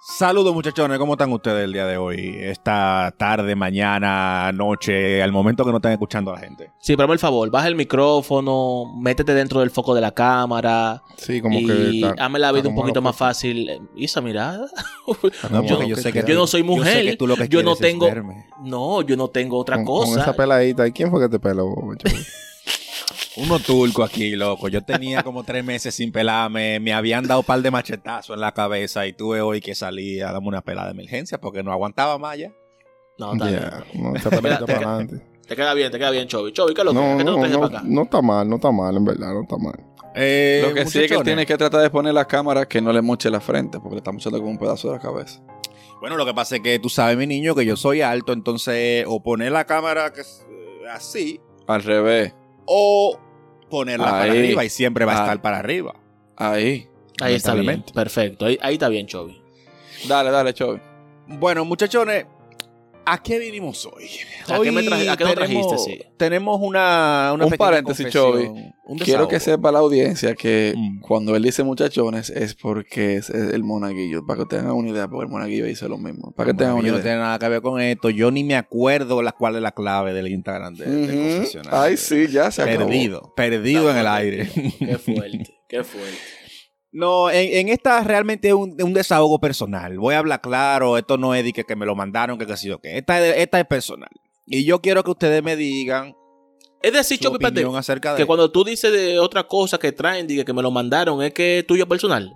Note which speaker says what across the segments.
Speaker 1: Saludos muchachones, ¿cómo están ustedes el día de hoy? Esta tarde, mañana, noche, al momento que no están escuchando a la gente.
Speaker 2: Sí, pero el favor, baja el micrófono, métete dentro del foco de la cámara.
Speaker 3: Sí, como
Speaker 2: y
Speaker 3: que. está-
Speaker 2: hazme la vida un poquito más fácil. ¿Y esa mirada?
Speaker 1: No,
Speaker 2: yo,
Speaker 1: yo sé que
Speaker 2: yo no soy
Speaker 1: yo sé
Speaker 2: mujer.
Speaker 1: que tú lo que
Speaker 2: yo no tengo.
Speaker 1: verme.
Speaker 2: No, yo no tengo otra
Speaker 3: Con,
Speaker 2: cosa.
Speaker 3: con esa peladita. ¿Y quién fue que te peló?
Speaker 1: Uno turco aquí, loco. Yo tenía como tres meses sin pelarme. Me habían dado un par de machetazos en la cabeza y tuve hoy que salir a darme una pelada de emergencia porque no aguantaba más ya.
Speaker 2: No, está bien.
Speaker 3: Ya, no,
Speaker 2: Te-
Speaker 3: para adelante.
Speaker 2: Te queda bien, te queda bien, Chovy. Chovy, ¿qué es lo que?
Speaker 3: No,
Speaker 2: ¿Qué te
Speaker 3: no, no,
Speaker 2: para acá?
Speaker 3: no está mal, no está mal, en verdad, no está mal.
Speaker 1: Eh,
Speaker 4: Lo que sí es que tiene que tratar de poner la cámara que no le moche la frente, porque le está mochando con un pedazo de la cabeza.
Speaker 1: Bueno, lo que pasa es que tú sabes, mi niño, que yo soy alto, entonces o poner la cámara que eh, así
Speaker 4: Al revés.
Speaker 1: o ponerla para arriba y siempre va a
Speaker 4: Ah.
Speaker 1: estar para arriba.
Speaker 4: Ahí.
Speaker 2: Ahí está bien. Perfecto. Ahí, ahí está bien, Chovy.
Speaker 4: Dale, dale, Chovy.
Speaker 1: Bueno, muchachones, ¿a qué vinimos hoy?
Speaker 2: ¿A qué me traje- a qué nos
Speaker 1: tenemos,
Speaker 2: trajiste, sí?
Speaker 1: tenemos una, una
Speaker 4: Un paréntesis,
Speaker 1: un
Speaker 4: Quiero que sepa la audiencia que
Speaker 1: Mm.
Speaker 4: cuando él dice muchachones es porque es es el monaguillo. Para que tengan una idea, porque el monaguillo dice lo mismo. Para que tengan una
Speaker 1: yo no
Speaker 4: idea.
Speaker 1: tiene nada que ver con esto. Yo ni me acuerdo la, cuál es la clave del Instagram de, de
Speaker 4: Ujú.
Speaker 1: confesionario.
Speaker 4: Ay, sí, ya se acabó.
Speaker 1: Perdido, perdido en el aire.
Speaker 2: Qué fuerte, qué fuerte.
Speaker 1: No, en, en esta realmente es un, un desahogo personal. Voy a hablar claro, esto no es de que, que me lo mandaron, que qué sé yo qué. Esta, es- esta es personal. Y yo quiero que ustedes me digan
Speaker 2: Es decir,
Speaker 1: de
Speaker 2: que cuando tú dices de otra cosa que traen, diga que me lo mandaron, ¿es que es tuyo personal?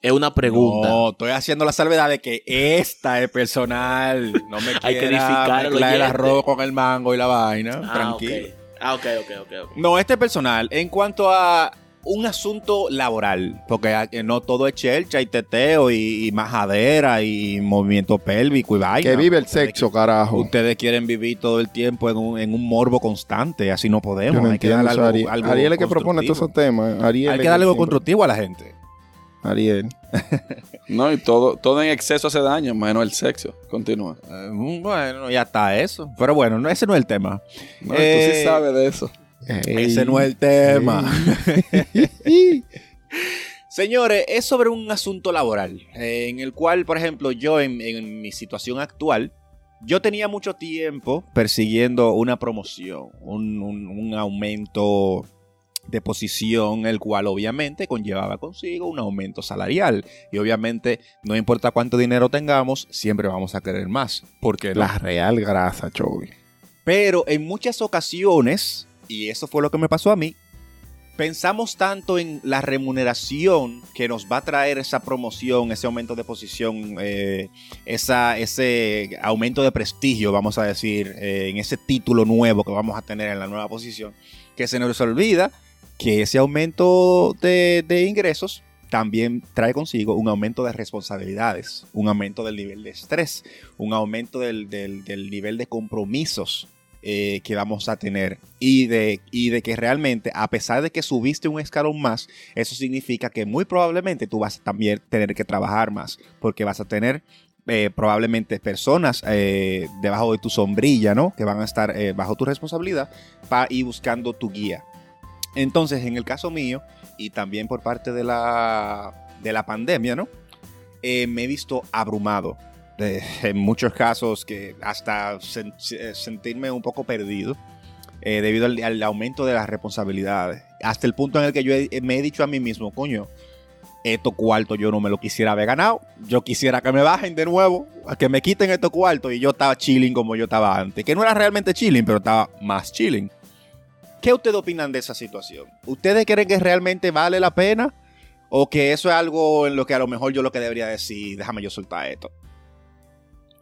Speaker 2: Es una pregunta.
Speaker 1: No, estoy haciendo la salvedad de que esta es personal. No me
Speaker 2: Hay que edificar
Speaker 1: el arroz con el mango y la vaina.
Speaker 2: Ah,
Speaker 1: Tranquilo.
Speaker 2: Ah, ok, ok, ok. ok.
Speaker 1: No, este es personal. En cuanto a un asunto laboral, porque que no todo es chelcha y teteo y, y majadera y movimiento pélvico y vaina.
Speaker 3: Que vive el
Speaker 1: Ustedes
Speaker 3: sexo, carajo.
Speaker 1: Ustedes quieren vivir todo el tiempo en un, en un morbo constante, así no podemos.
Speaker 3: no
Speaker 1: hay que darle algo,
Speaker 3: Ariel.
Speaker 1: algo
Speaker 3: Ariel es que propone todos esos temas. Ariel
Speaker 1: Hay que darle algo
Speaker 3: siempre-
Speaker 1: constructivo a la gente.
Speaker 3: Ariel.
Speaker 4: No, y todo, todo en exceso hace daño, menos el sexo. Continúa.
Speaker 1: Eh, bueno, ya está eso. Pero bueno, no, ese no es el tema.
Speaker 4: No,
Speaker 1: Eh,
Speaker 4: tú sí sabes de eso.
Speaker 1: Ese no es el tema. Señores, es sobre un asunto laboral, eh, en el cual, por ejemplo, yo en, en mi situación actual, yo tenía mucho tiempo persiguiendo una promoción, un, un- un aumento de posición, el cual obviamente conllevaba consigo un aumento salarial. Y obviamente, no importa cuánto dinero tengamos, siempre vamos a querer más. Porque
Speaker 3: La real grasa, Chobi.
Speaker 1: pero en muchas ocasiones, y eso fue lo que me pasó a mí, pensamos tanto en la remuneración que nos va a traer esa promoción, ese aumento de posición, eh, esa, ese aumento de prestigio, vamos a decir, eh, en ese título nuevo que vamos a tener en la nueva posición, que se nos olvida que ese aumento de, ingresos también trae consigo un aumento de responsabilidades, un aumento del nivel de estrés, un aumento del- del nivel de compromisos eh, que vamos a tener y de, y de que realmente, a pesar de que subiste un escalón más, eso significa que muy probablemente tú vas a también tener que trabajar más, porque vas a tener eh, probablemente personas eh, debajo de tu sombrilla, ¿no? Que van a estar bajo tu responsabilidad para ir buscando tu guía. Entonces, en el caso mío, y también por parte de la, de la pandemia, ¿no? Me he visto abrumado. De- en muchos casos que hasta eh, sentirme un poco perdido eh, debido al, aumento de las responsabilidades. Hasta el punto en el que yo he- me he dicho a mí mismo, coño, estos cuartos yo no me lo quisiera haber ganado. Yo quisiera que me bajen de nuevo, que me quiten estos cuartos y yo estaba chilling como yo estaba antes. Que no era realmente chilling, pero estaba más chilling. ¿Qué ustedes opinan de esa situación? ¿Ustedes creen que realmente vale la pena? ¿O que eso es algo en lo que a lo mejor yo lo que debería decir, déjame yo soltar esto?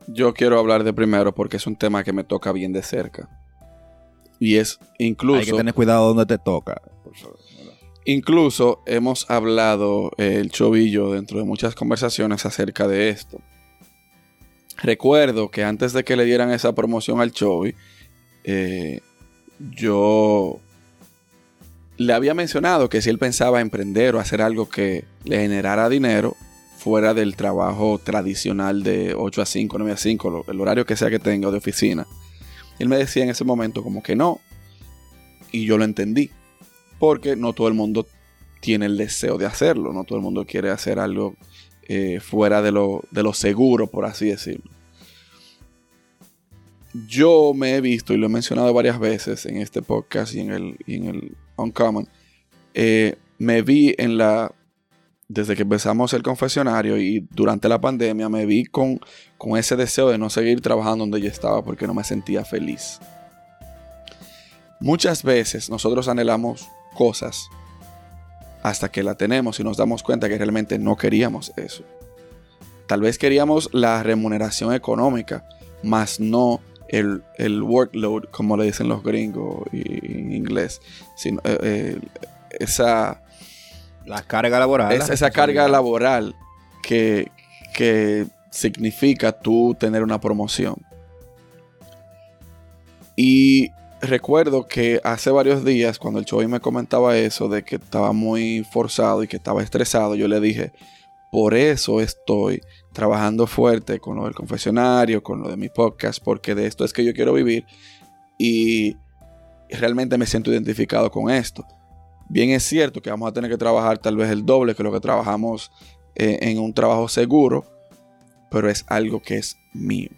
Speaker 4: Yo quiero hablar de primero porque es un tema que me toca bien de cerca. Y es incluso...
Speaker 1: Hay que tener cuidado donde te toca. por favor.
Speaker 4: Incluso hemos hablado eh, el chovillo dentro de muchas conversaciones acerca de esto. Recuerdo que antes de que le dieran esa promoción al Chovi, eh, yo le había mencionado que si él pensaba emprender o hacer algo que le generara dinero fuera del trabajo tradicional de 8 a 5, 9 a 5, lo- el horario que sea que tenga de oficina. Él me decía en ese momento como que no. Y yo lo entendí porque no todo el mundo tiene el deseo de hacerlo, no todo el mundo quiere hacer algo eh, fuera de lo, de lo seguro, por así decirlo. Yo me he visto, y lo he mencionado varias veces en este podcast y en el, y en el Uncommon, eh, me vi en la, desde que empezamos el confesionario y durante la pandemia, me vi con, con ese deseo de no seguir trabajando donde yo estaba porque no me sentía feliz. Muchas veces nosotros anhelamos cosas hasta que la tenemos y nos damos cuenta que realmente no queríamos eso. Tal vez queríamos la remuneración económica, más no el, el workload, como le dicen los gringos y- en inglés, sino, eh, eh, esa,
Speaker 1: La carga laboral.
Speaker 4: esa, esa carga laboral que, que significa tú tener una promoción. Y recuerdo que hace varios días, cuando el Chovy me comentaba eso, de que estaba muy forzado y que estaba estresado, yo le dije, por eso estoy trabajando fuerte con lo del confesionario, con lo de mi podcast, porque de esto es que yo quiero vivir y realmente me siento identificado con esto. Bien es cierto que vamos a tener que trabajar tal vez el doble que lo que trabajamos eh, en un trabajo seguro, pero es algo que es mío.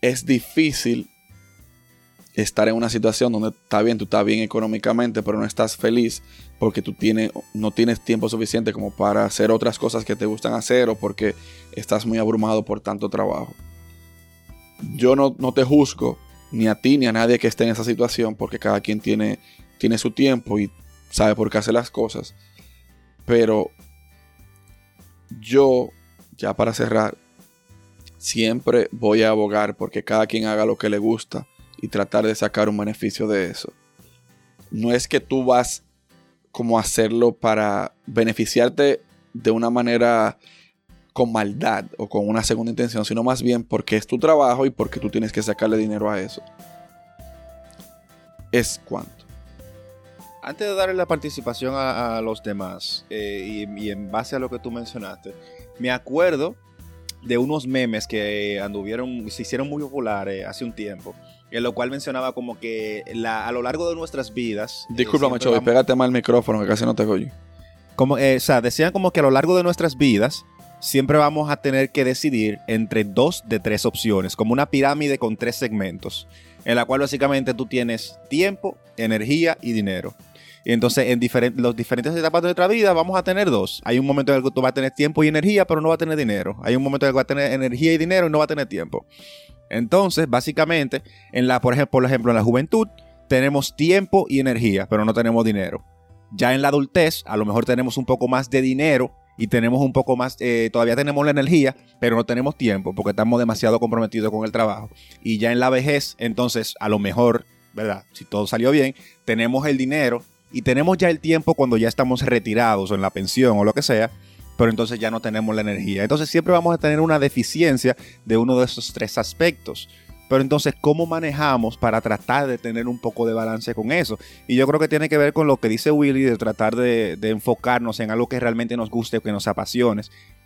Speaker 4: Es difícil estar en una situación donde está bien, tú estás bien económicamente, pero no estás feliz porque tú tienes, no tienes tiempo suficiente como para hacer otras cosas que te gustan hacer o porque estás muy abrumado por tanto trabajo. Yo no, no te juzgo ni a ti ni a nadie que esté en esa situación porque cada quien tiene, tiene su tiempo y sabe por qué hace las cosas. Pero yo, ya para cerrar, siempre voy a abogar porque cada quien haga lo que le gusta y tratar de sacar un beneficio de eso. No es que tú vas como a hacerlo para beneficiarte de una manera con maldad o con una segunda intención, sino más bien porque es tu trabajo y porque tú tienes que sacarle dinero a eso. Es cuanto.
Speaker 1: Antes de darle la participación a, a los demás, eh, y, y en base a lo que tú mencionaste, me acuerdo de unos memes que anduvieron, se hicieron muy populares hace un tiempo, en lo cual mencionaba como que la, a lo largo de nuestras vidas... eh,
Speaker 4: Discúlpame,
Speaker 1: siempre
Speaker 4: Chovy,
Speaker 1: vamos-
Speaker 4: pégate mal el micrófono que casi no te oigo.
Speaker 1: como, eh, o sea, decían como que a lo largo de nuestras vidas siempre vamos a tener que decidir entre dos de tres opciones, como una pirámide con tres segmentos, en la cual básicamente tú tienes tiempo, energía y dinero. Entonces en diferen- las diferentes etapas de nuestra vida vamos a tener dos. Hay un momento en el que tú vas a tener tiempo y energía, pero no vas a tener dinero. Hay un momento en el que vas a tener energía y dinero y no vas a tener tiempo. Entonces, básicamente, en la, por ejemplo, por ejemplo, en la juventud tenemos tiempo y energía, pero no tenemos dinero. Ya en la adultez, a lo mejor tenemos un poco más de dinero y tenemos un poco más, eh, todavía tenemos la energía, pero no tenemos tiempo porque estamos demasiado comprometidos con el trabajo. Y ya en la vejez, entonces, a lo mejor, ¿verdad? Si todo salió bien, tenemos el dinero y tenemos ya el tiempo cuando ya estamos retirados o en la pensión o lo que sea, pero entonces ya no tenemos la energía. Entonces siempre vamos a tener una deficiencia de uno de esos tres aspectos. Pero entonces, ¿cómo manejamos para tratar de tener un poco de balance con eso? Y yo creo que tiene que ver con lo que dice Willy, de tratar de, de enfocarnos en algo que realmente nos guste o que nos apasione,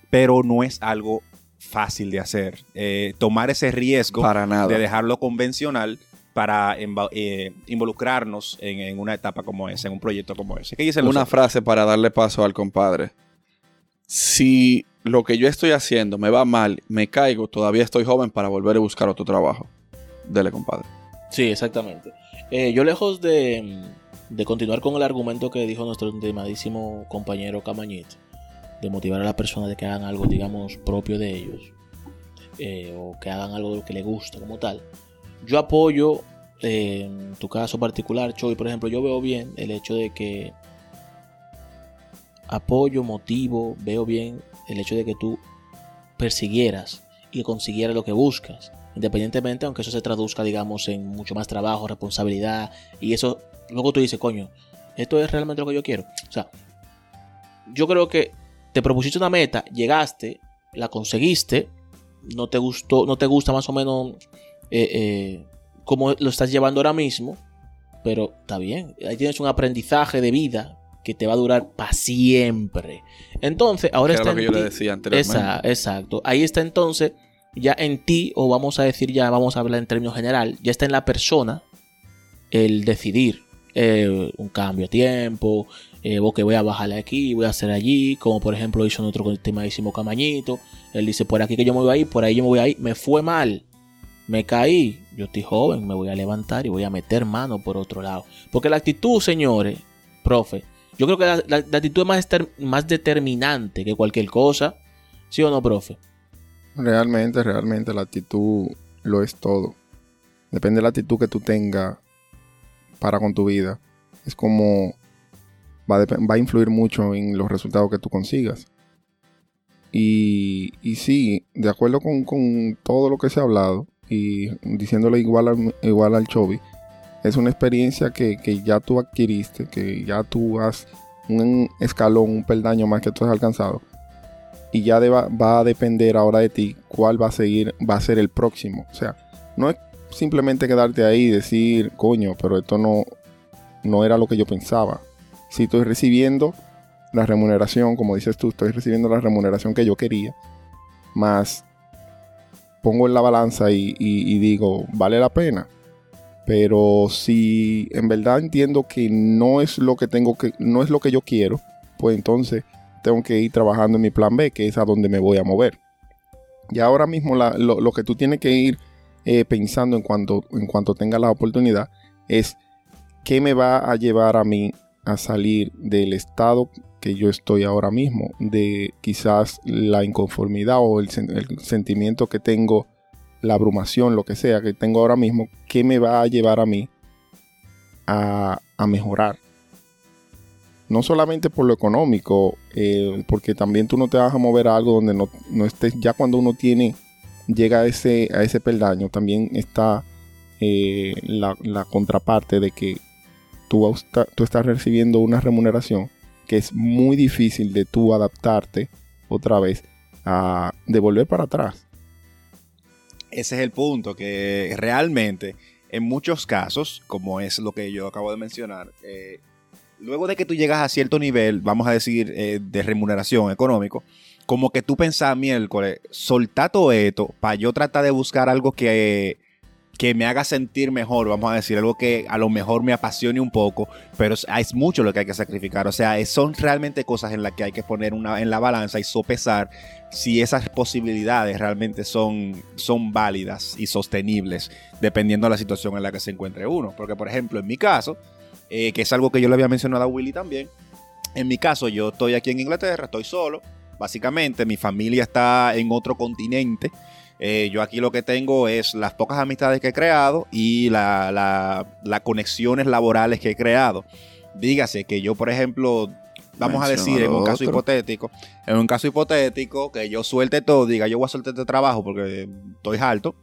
Speaker 1: pero no es algo fácil de hacer. Eh, tomar ese riesgo
Speaker 4: Para nada.
Speaker 1: de dejarlo convencional para eh, involucrarnos en, en una etapa como esa, en un proyecto como ese. ¿Qué dicen
Speaker 4: Una
Speaker 1: otros?
Speaker 4: frase para darle paso al compadre. Si lo que yo estoy haciendo me va mal, me caigo, todavía estoy joven para volver a buscar otro trabajo. Dele, compadre.
Speaker 2: Sí, exactamente. Eh, yo lejos de, de continuar con el argumento que dijo nuestro estimadísimo compañero Camañit, de motivar a las personas de que hagan algo, digamos, propio de ellos, eh, o que hagan algo de lo que les gusta como tal, yo apoyo, eh, en tu caso particular, Choy, por ejemplo, yo veo bien el hecho de que apoyo, motivo, veo bien el hecho de que tú persiguieras y consiguieras lo que buscas independientemente, aunque eso se traduzca, digamos, en mucho más trabajo, responsabilidad, y eso, luego tú dices, coño, esto es realmente lo que yo quiero. O sea, yo creo que te propusiste una meta, llegaste, la conseguiste, no te gustó, no te gusta más o menos eh, eh, cómo lo estás llevando ahora mismo, pero está bien, ahí tienes un aprendizaje de vida que te va a durar para siempre. Entonces, ahora
Speaker 4: Que
Speaker 2: está
Speaker 4: lo que
Speaker 2: en
Speaker 4: yo le decía anteriormente.
Speaker 2: Esa- exacto. Ahí está entonces ya en ti, o vamos a decir ya, vamos a hablar en términos general, ya está en la persona el decidir eh, un cambio a tiempo, eh, o que voy a bajarle aquí, voy a hacer allí, como por ejemplo hizo nuestro estimadísimo Camañito. Él dice, por aquí que yo me voy a ir, por ahí yo me voy a ir, me fue mal, me caí, yo estoy joven, me voy a levantar y voy a meter mano por otro lado. Porque la actitud, señores, profe, yo creo que la, actitud es más, ter- más determinante que cualquier cosa. ¿Sí o no, profe?
Speaker 3: Realmente, realmente la actitud lo es todo. Depende de la actitud que tú tengas para con tu vida. Es como va a, influir mucho en los resultados que tú consigas. Y, y sí, de acuerdo con todo lo que se ha hablado diciéndole igual al, igual al es una experiencia que, que ya tú adquiriste, que ya tú has un escalón, un peldaño más que tú has alcanzado y ya de- va, va a depender ahora de ti cuál va a seguir, va a ser el próximo. O sea, no es simplemente quedarte ahí y decir, coño, pero esto no, no era lo que yo pensaba. Si estoy recibiendo la remuneración, como dices tú, estoy recibiendo la remuneración que yo quería, más pongo en la balanza y, digo, vale la pena. Pero si en verdad entiendo que no es lo que tengo que, no es lo que yo quiero, pues entonces tengo que ir trabajando en mi plan B, que es a donde me voy a mover. Y ahora mismo lo que tú tienes que ir eh, pensando en cuanto, en cuanto tengas la oportunidad es qué me va a llevar a mí a salir del estado que yo estoy ahora mismo, de quizás la inconformidad o el, sen- el sentimiento que tengo, la abrumación, lo que sea que tengo ahora mismo, qué me va a llevar a mí a, a mejorar no solamente por lo económico, eh, porque también tú no te vas a mover a algo donde no, no estés, ya cuando uno tiene, llega a ese, a ese peldaño, también está eh, la, la contraparte de que tú, tú estás recibiendo una remuneración que es muy difícil de tú adaptarte otra vez a devolver para atrás.
Speaker 1: Ese es el punto, que realmente en muchos casos, como es lo que yo acabo de mencionar, eh, luego de que tú llegas a cierto nivel, vamos a decir, eh, de remuneración económico, como que tú pensás miércoles, soltar todo esto para yo tratar de buscar algo que, que me haga sentir mejor, vamos a decir, algo que a lo mejor me apasione un poco, pero es, mucho lo que hay que sacrificar. O sea, son realmente cosas en las que hay que poner una, en la balanza y sopesar si esas posibilidades realmente son, son válidas y sostenibles, dependiendo de la situación en la que se encuentre uno. Porque, por ejemplo, en mi caso, eh, que es algo que yo le había mencionado a Willy también, en mi caso yo estoy aquí en Inglaterra, estoy solo, básicamente mi familia está en otro continente. Eh, yo aquí lo que tengo es las pocas amistades que he creado y la- la- las conexiones laborales que he creado. Dígase que yo, por ejemplo, vamos a decir en un caso hipotético, en un caso hipotético que yo suelte todo, diga yo voy a soltar este trabajo porque estoy alto,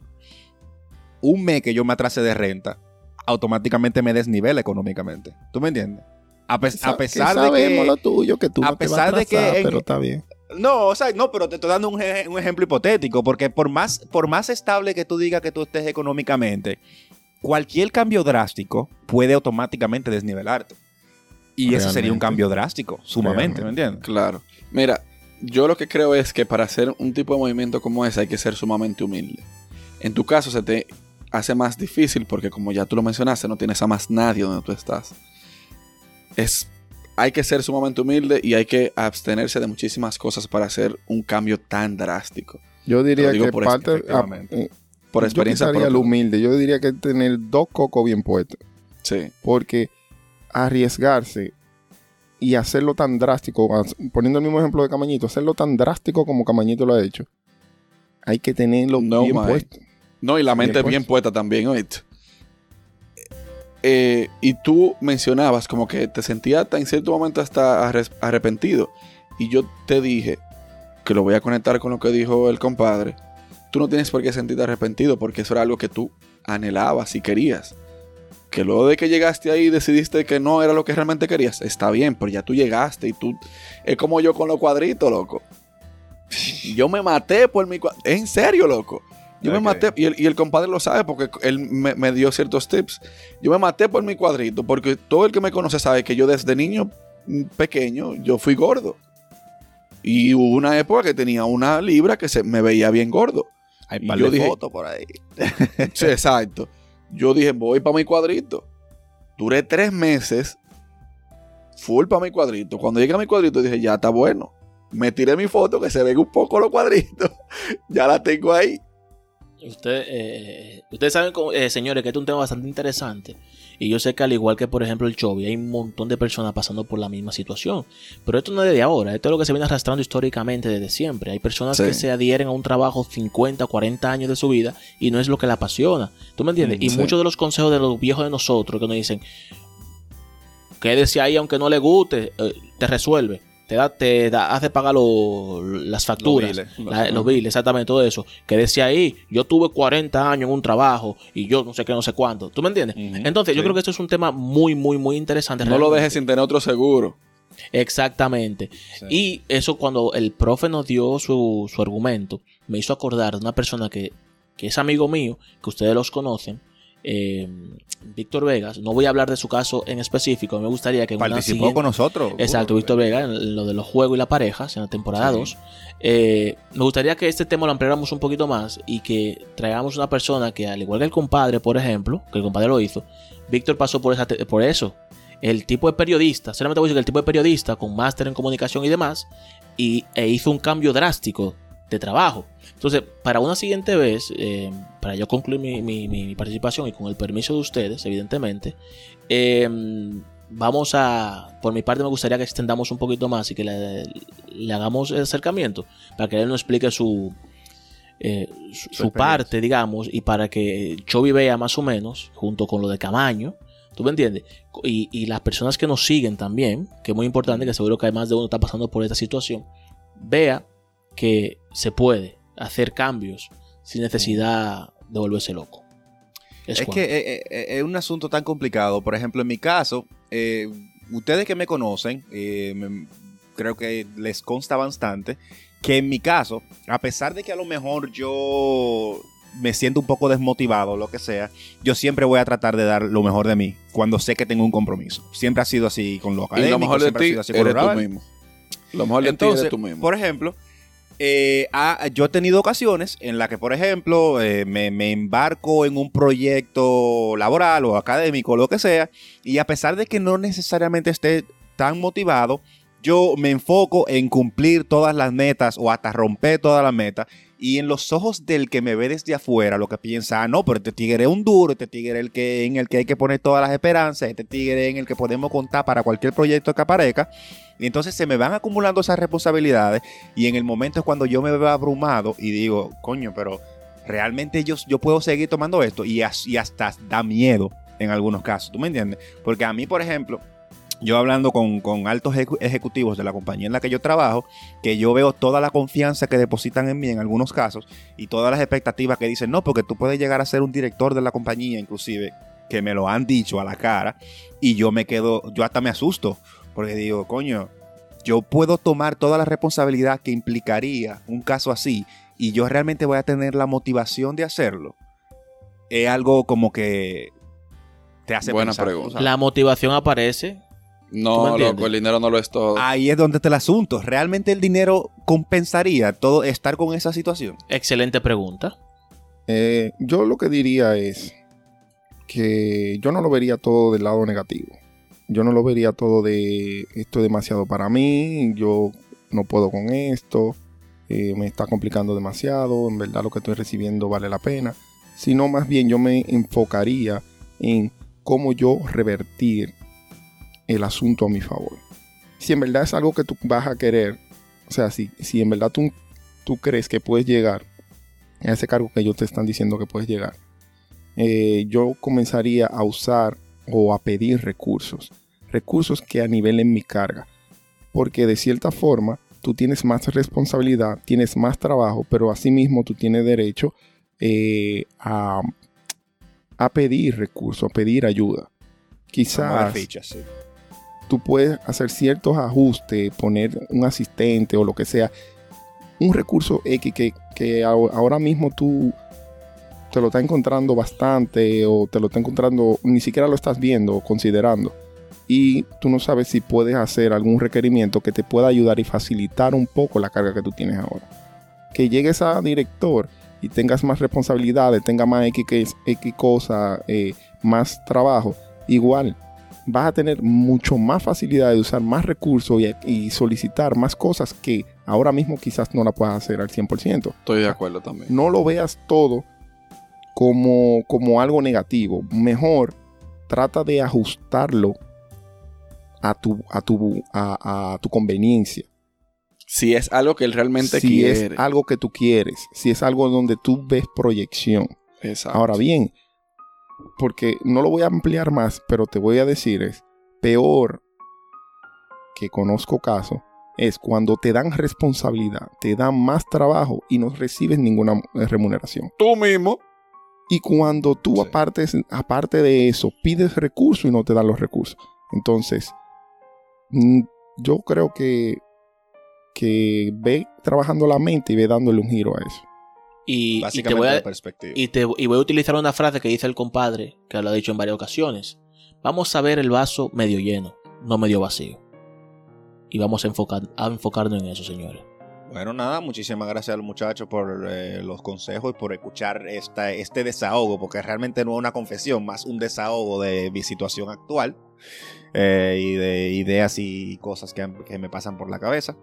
Speaker 1: un mes que yo me atrase de renta, automáticamente me desnivela económicamente. ¿Tú me entiendes? A, pe- a pesar de
Speaker 3: sabemos
Speaker 1: que...
Speaker 3: lo tuyo, que tú
Speaker 1: a
Speaker 3: no te vas
Speaker 1: pesar de que en-
Speaker 3: pero está bien.
Speaker 1: No, o sea, no, pero te estoy dando un, ej- un ejemplo hipotético, porque por más, por más estable que tú digas que tú estés económicamente, cualquier cambio drástico puede automáticamente desnivelarte. Y ese sería un
Speaker 3: Realmente.
Speaker 1: cambio drástico, sumamente,
Speaker 3: Realmente.
Speaker 1: ¿me entiendes?
Speaker 4: Claro. Mira, yo lo que creo es que para hacer un tipo de movimiento como ese hay que ser sumamente humilde. En tu caso se te hace más difícil porque como ya tú lo mencionaste, no tienes a más nadie donde tú estás. Es, hay que ser sumamente humilde y hay que abstenerse de muchísimas cosas para hacer un cambio tan drástico.
Speaker 3: Yo diría que
Speaker 4: por
Speaker 3: parte, ah, eh,
Speaker 4: Por experiencia propia.
Speaker 3: lo humilde. Yo diría que tener dos cocos bien puestos.
Speaker 4: Sí.
Speaker 3: Porque arriesgarse y hacerlo tan drástico, as- poniendo el mismo ejemplo de Camañito, hacerlo tan drástico como Camañito lo ha hecho, hay que tenerlo
Speaker 4: No,
Speaker 3: bien
Speaker 4: man.
Speaker 3: puesto.
Speaker 4: No, y la mente
Speaker 3: bien
Speaker 4: puesta también, ¿oíste? Eh, y tú mencionabas como que te sentías hasta- en cierto momento hasta arrepentido. Y yo te dije que lo voy a conectar con lo que dijo el compadre. Tú no tienes por qué sentirte arrepentido porque eso era algo que tú anhelabas y querías. Que luego de que llegaste ahí decidiste que no era lo que realmente querías. Está bien, pero ya tú llegaste y tú... Es como yo con los cuadritos, loco. Yo me maté por mi cuadrito. En serio, loco. Yo me maté, y el, y el compadre lo sabe porque él me, me dio ciertos tips. Yo me maté por mi cuadrito porque todo el que me conoce sabe que yo desde niño mm, pequeño yo fui gordo. Y hubo una época que tenía una libra que se me veía bien gordo.
Speaker 1: Hay par
Speaker 4: yo
Speaker 1: de
Speaker 4: dije-
Speaker 1: fotos por ahí.
Speaker 4: Sí, exacto. Yo dije, voy para mi cuadrito. Duré tres meses full para mi cuadrito. Cuando llegué a mi cuadrito dije, ya está bueno. Me tiré mi foto que se ven un poco los cuadritos. ya la tengo ahí.
Speaker 2: Usted, eh, ustedes saben, eh, señores, que este es un tema bastante interesante. Y yo sé que al igual que, por ejemplo, el Chovy, hay un montón de personas pasando por la misma situación. Pero esto no es de ahora, esto es lo que se viene arrastrando históricamente desde siempre. Hay personas
Speaker 4: Sí.
Speaker 2: que se adhieren a un trabajo 50, 40 años de su vida y no es lo que la apasiona. ¿Tú me entiendes?
Speaker 4: Mm,
Speaker 2: y
Speaker 4: sí.
Speaker 2: muchos de los consejos de los viejos de nosotros que nos dicen, quédese ahí aunque no le guste, eh, te resuelve. Te da, te da, hace pagar lo- las facturas.
Speaker 1: biles.
Speaker 2: La- los bills, exactamente todo eso. Que decía ahí, yo tuve 40 años en un trabajo y yo no sé qué, no sé cuánto. ¿Tú me entiendes? Entonces, yo creo que esto es un tema muy, muy, muy interesante.
Speaker 4: No lo dejes sin tener otro seguro.
Speaker 2: Exactamente.
Speaker 1: Sí.
Speaker 2: Y eso cuando el profe nos dio su, su argumento, me hizo acordar de una persona que, que es amigo mío, que ustedes los conocen, eh, Víctor Vegas. No voy a hablar de su caso en específico, me gustaría que en
Speaker 1: Participó con nosotros.
Speaker 2: Exacto, Víctor Vega, en lo de los juegos y las parejas, en la temporada
Speaker 1: Sí.
Speaker 2: 2. Eh, me gustaría que este tema lo ampliáramos un poquito más y que traigamos una persona que, al igual que el compadre, por ejemplo, que el compadre lo hizo, Víctor pasó por, esa por eso. El tipo de periodista, solamente voy a decir que el tipo de periodista con máster en comunicación y demás, y, e hizo un cambio drástico de trabajo. Entonces, para una siguiente vez, eh, para yo concluir mi, mi- mi- mi participación y con el permiso de ustedes, evidentemente, eh, vamos a, por mi parte me gustaría que extendamos un poquito más y que le, le hagamos el acercamiento para que él nos explique su, eh, su, parte, digamos, y para que Chovy vea más o menos, junto con lo de Camaño, ¿tú me entiendes? Y, y las personas que nos siguen también, que es muy importante, que seguro que hay más de uno que está pasando por esta situación, vea que se puede hacer cambios sin necesidad de volverse loco.
Speaker 1: Es que eh, eh, es un asunto tan complicado. Por ejemplo, en mi caso, eh, ustedes que me conocen, eh, me- creo que les consta bastante que en mi caso, a pesar de que a lo mejor yo me siento un poco desmotivado o lo que sea, yo siempre voy a tratar de dar lo mejor de mí cuando sé que tengo un compromiso. Siempre ha sido así con lo
Speaker 4: Y
Speaker 1: académico,
Speaker 4: lo mejor de
Speaker 1: siempre ha
Speaker 4: ti
Speaker 1: sido así con
Speaker 4: eres
Speaker 1: lo
Speaker 4: tú mismo. Lo mejor de
Speaker 1: Entonces,
Speaker 4: ti eres tú mismo.
Speaker 1: por ejemplo, eh, yo he tenido ocasiones en las que, por ejemplo, eh, me, me embarco en un proyecto laboral o académico, lo que sea, y a pesar de que no necesariamente esté tan motivado, yo me enfoco en cumplir todas las metas o hasta romper todas las metas. Y en los ojos del que me ve desde afuera, lo que piensa, ah, no, pero este tigre es un duro, este tigre es el que, en el que hay que poner todas las esperanzas, este tigre es en el que podemos contar para cualquier proyecto que aparezca. Y entonces se me van acumulando esas responsabilidades y en el momento es cuando yo me veo abrumado y digo, coño, pero realmente yo, yo puedo seguir tomando esto y, as- y hasta da miedo en algunos casos, ¿tú me entiendes? Porque a mí, por ejemplo, yo hablando con, con altos ejecu- ejecutivos de la compañía en la que yo trabajo, que yo veo toda la confianza que depositan en mí en algunos casos y todas las expectativas que dicen, no, porque tú puedes llegar a ser un director de la compañía, inclusive, que me lo han dicho a la cara y yo me quedo, yo hasta me asusto, porque digo, coño, yo puedo tomar toda la responsabilidad que implicaría un caso así y yo realmente voy a tener la motivación de hacerlo. Es algo como que te hace
Speaker 4: Buena
Speaker 1: pensar,
Speaker 4: pregunta.
Speaker 2: La motivación aparece. ¿Tú me
Speaker 4: no, loco, el dinero no lo es todo.
Speaker 1: Ahí es donde está el asunto. ¿Realmente el dinero compensaría todo estar con esa situación?
Speaker 2: Excelente pregunta.
Speaker 3: Eh, yo lo que diría es que yo no lo vería todo del lado negativo. Yo no lo vería todo de esto es demasiado para mí, yo no puedo con esto, eh, me está complicando demasiado, en verdad lo que estoy recibiendo vale la pena. Sino más bien yo me enfocaría en cómo yo revertir el asunto a mi favor. Si en verdad es algo que tú vas a querer, o sea, si, si en verdad tú, tú crees que puedes llegar a ese cargo que ellos te están diciendo que puedes llegar, eh, yo comenzaría a usar o a pedir recursos. Recursos que anivelen mi carga. Porque de cierta forma tú tienes más responsabilidad, tienes más trabajo, pero asimismo tú tienes derecho eh, a, a pedir recursos, a pedir ayuda. Quizás
Speaker 1: fichas, sí.
Speaker 3: Tú puedes hacer ciertos ajustes, poner un asistente o lo que sea, un recurso X que, que ahor- ahora mismo tú te lo estás encontrando bastante o te lo estás encontrando, ni siquiera lo estás viendo o considerando. Y tú no sabes si puedes hacer algún requerimiento que te pueda ayudar y facilitar un poco la carga que tú tienes ahora. Que llegues a director y tengas más responsabilidades, tengas más X, que- X cosa, eh, más trabajo, igual vas a tener mucho más facilidad de usar más recursos y, y solicitar más cosas que ahora mismo quizás no la puedas hacer al 100%.
Speaker 4: Estoy de acuerdo también.
Speaker 3: No lo veas todo como, como algo negativo. Mejor trata de ajustarlo a tu, a tu, a, a tu conveniencia.
Speaker 4: Si es algo que él realmente
Speaker 3: si
Speaker 4: quiere.
Speaker 3: es algo que tú quieres, si es algo donde tú ves proyección.
Speaker 4: Exacto.
Speaker 3: Ahora bien, porque no lo voy a ampliar más, pero te voy a decir es peor que conozco casos es cuando te dan responsabilidad, te dan más trabajo y no recibes ninguna eh, remuneración.
Speaker 4: Tú mismo.
Speaker 3: Y cuando tú
Speaker 4: Sí.
Speaker 3: aparte, aparte de eso pides recursos y no te dan los recursos. Entonces, mm, yo creo que, que ve trabajando la mente y ve dándole un giro a eso.
Speaker 2: Y, y te
Speaker 1: Básicamente
Speaker 2: voy a,
Speaker 1: la perspectiva.
Speaker 2: y, te- y voy a utilizar una frase que dice el compadre, que lo ha dicho en varias ocasiones. Vamos a ver el vaso medio lleno, no medio vacío. Y vamos a, enfocar, a enfocarnos en eso, señores.
Speaker 1: Bueno, nada, muchísimas gracias al muchacho por eh, los consejos y por escuchar esta, este desahogo, porque realmente no es una confesión, más un desahogo de mi situación actual eh, y de ideas y cosas que, que me pasan por la cabeza.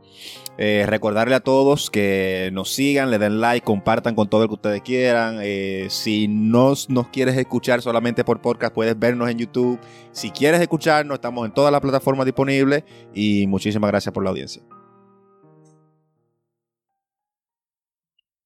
Speaker 1: Eh, recordarle a todos que nos sigan, le den like, compartan con todo el que ustedes quieran. Si no nos quieres escuchar solamente por podcast, puedes vernos en YouTube. Si quieres escucharnos, estamos en todas las plataformas disponibles y muchísimas gracias por la audiencia.